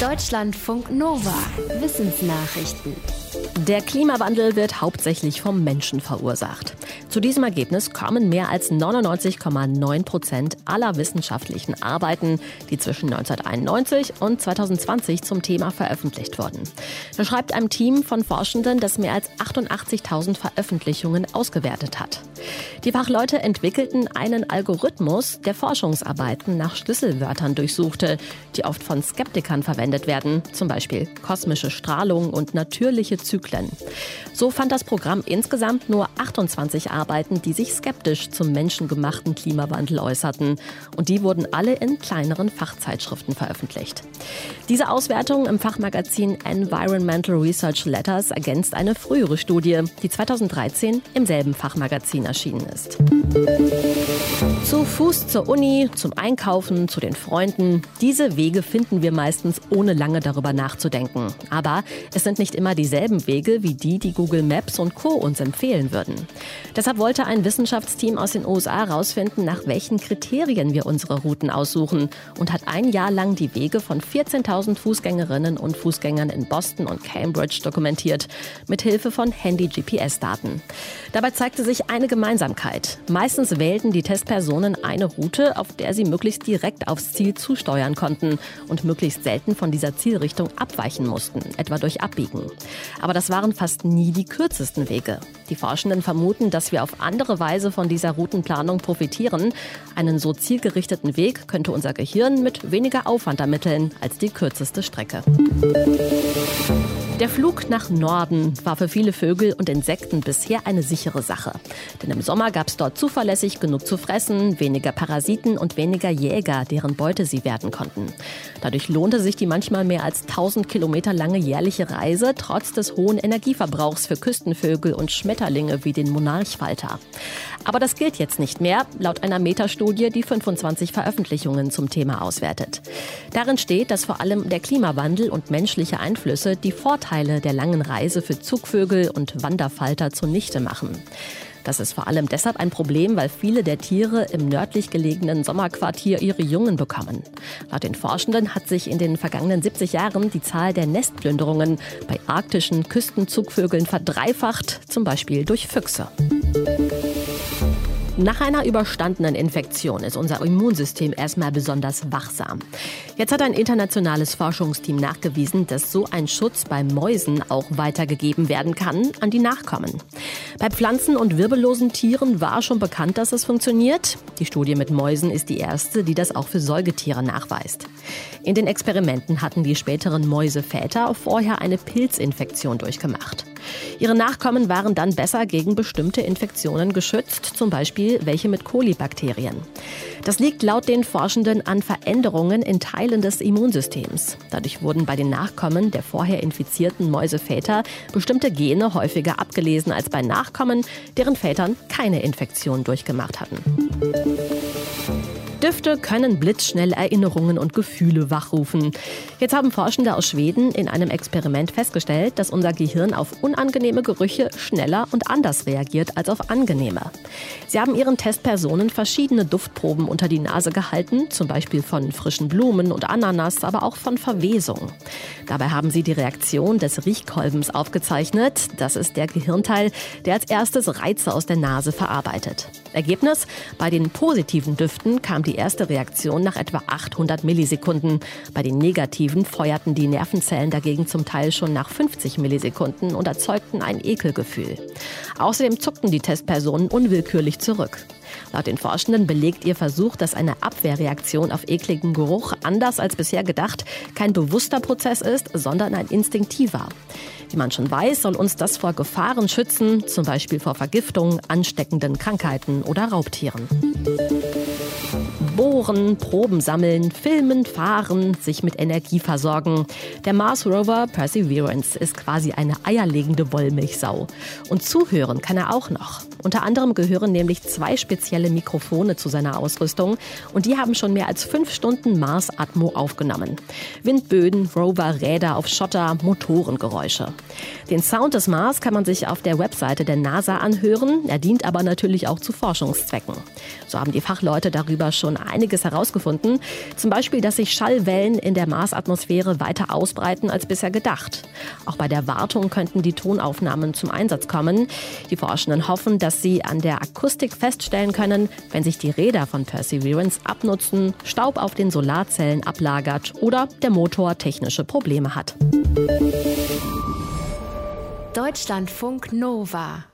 Deutschlandfunk Nova. Wissensnachrichten. Der Klimawandel wird hauptsächlich vom Menschen verursacht. Zu diesem Ergebnis kommen mehr als 99,9 Prozent aller wissenschaftlichen Arbeiten, die zwischen 1991 und 2020 zum Thema veröffentlicht wurden. Da schreibt ein Team von Forschenden, das mehr als 88.000 Veröffentlichungen ausgewertet hat. Die Fachleute entwickelten einen Algorithmus, der Forschungsarbeiten nach Schlüsselwörtern durchsuchte, die oft von Skeptikern verwendet werden, zum Beispiel kosmische Strahlung und natürliche Zyklen. So fand das Programm insgesamt nur 28 Arbeiten, die sich skeptisch zum menschengemachten Klimawandel äußerten. Und die wurden alle in kleineren Fachzeitschriften veröffentlicht. Diese Auswertung im Fachmagazin Environmental Research Letters ergänzt eine frühere Studie, die 2013 im selben Fachmagazin erschienen ist. Zu Fuß zur Uni, zum Einkaufen, zu den Freunden. Diese Wege finden wir meistens ohne lange darüber nachzudenken. Aber es sind nicht immer dieselben Wege wie die, die Google Maps und Co. uns empfehlen würden. Deshalb wollte ein Wissenschaftsteam aus den USA herausfinden, nach welchen Kriterien wir unsere Routen aussuchen und hat ein Jahr lang die Wege von 14.000 Fußgängerinnen und Fußgängern in Boston und Cambridge dokumentiert, mit Hilfe von Handy-GPS-Daten. Dabei zeigte sich eine Gemeinsamkeit. Meistens wählten die Testpersonen eine Route, auf der sie möglichst direkt aufs Ziel zusteuern konnten und möglichst selten von dieser Zielrichtung abweichen mussten, etwa durch Abbiegen. Aber das waren fast nie die kürzesten Wege. Die Forschenden vermuten, dass wir auf andere Weise von dieser Routenplanung profitieren. Einen so zielgerichteten Weg könnte unser Gehirn mit weniger Aufwand ermitteln als die kürzeste Strecke. Der Flug nach Norden war für viele Vögel und Insekten bisher eine sichere Sache. Denn im Sommer gab es dort zuverlässig genug zu fressen, weniger Parasiten und weniger Jäger, deren Beute sie werden konnten. Dadurch lohnte sich die manchmal mehr als 1000 Kilometer lange jährliche Reise trotz des hohen Energieverbrauchs für Küstenvögel und Schmetterlinge wie den Monarchfalter. Aber das gilt jetzt nicht mehr, laut einer Metastudie, die 25 Veröffentlichungen zum Thema auswertet. Darin steht, dass vor allem der Klimawandel und menschliche Einflüsse die Vorteile Vorteile der langen Reise für Zugvögel und Wanderfalter zunichte machen. Das ist vor allem deshalb ein Problem, weil viele der Tiere im nördlich gelegenen Sommerquartier ihre Jungen bekommen. Laut den Forschenden hat sich in den vergangenen 70 Jahren die Zahl der Nestplünderungen bei arktischen Küstenzugvögeln verdreifacht, zum Beispiel durch Füchse. Nach einer überstandenen Infektion ist unser Immunsystem erstmal besonders wachsam. Jetzt hat ein internationales Forschungsteam nachgewiesen, dass so ein Schutz bei Mäusen auch weitergegeben werden kann an die Nachkommen. Bei Pflanzen und wirbellosen Tieren war schon bekannt, dass es funktioniert. Die Studie mit Mäusen ist die erste, die das auch für Säugetiere nachweist. In den Experimenten hatten die späteren Mäuseväter vorher eine Pilzinfektion durchgemacht. Ihre Nachkommen waren dann besser gegen bestimmte Infektionen geschützt, zum Beispiel welche mit Kolibakterien. Das liegt laut den Forschenden an Veränderungen in Teilen des Immunsystems. Dadurch wurden bei den Nachkommen der vorher infizierten Mäuseväter bestimmte Gene häufiger abgelesen als bei Nachkommen, deren Vätern keine Infektion durchgemacht hatten. Düfte können blitzschnell Erinnerungen und Gefühle wachrufen. Jetzt haben Forschende aus Schweden in einem Experiment festgestellt, dass unser Gehirn auf unangenehme Gerüche schneller und anders reagiert als auf angenehme. Sie haben ihren Testpersonen verschiedene Duftproben unter die Nase gehalten, zum Beispiel von frischen Blumen und Ananas, aber auch von Verwesung. Dabei haben sie die Reaktion des Riechkolbens aufgezeichnet. Das ist der Gehirnteil, der als erstes Reize aus der Nase verarbeitet. Ergebnis? Bei den positiven Düften kam die erste Reaktion nach etwa 800 Millisekunden. Bei den negativen feuerten die Nervenzellen dagegen zum Teil schon nach 50 Millisekunden und erzeugten ein Ekelgefühl. Außerdem zuckten die Testpersonen unwillkürlich zurück. Laut den Forschenden belegt ihr Versuch, dass eine Abwehrreaktion auf ekligen Geruch anders als bisher gedacht kein bewusster Prozess ist, sondern ein instinktiver. Wie man schon weiß, soll uns das vor Gefahren schützen, zum Beispiel vor Vergiftung, ansteckenden Krankheiten oder Raubtieren. Bohren, Proben sammeln, filmen, fahren, sich mit Energie versorgen. Der Mars Rover Perseverance ist quasi eine eierlegende Wollmilchsau. Und zuhören kann er auch noch. Unter anderem gehören nämlich zwei spezielle Mikrofone zu seiner Ausrüstung und die haben schon mehr als fünf Stunden Mars-Atmo aufgenommen. Windböden, Rover, Räder auf Schotter, Motorengeräusche. Den Sound des Mars kann man sich auf der Webseite der NASA anhören. Er dient aber natürlich auch zu Forschungszwecken. So haben die Fachleute darüber schon einiges herausgefunden. Zum Beispiel, dass sich Schallwellen in der Marsatmosphäre weiter ausbreiten als bisher gedacht. Auch bei der Wartung könnten die Tonaufnahmen zum Einsatz kommen. Die Forschenden hoffen, dass sie an der Akustik feststellen können, wenn sich die Räder von Perseverance abnutzen, Staub auf den Solarzellen ablagert oder der Motor technische Probleme hat. Deutschlandfunk Nova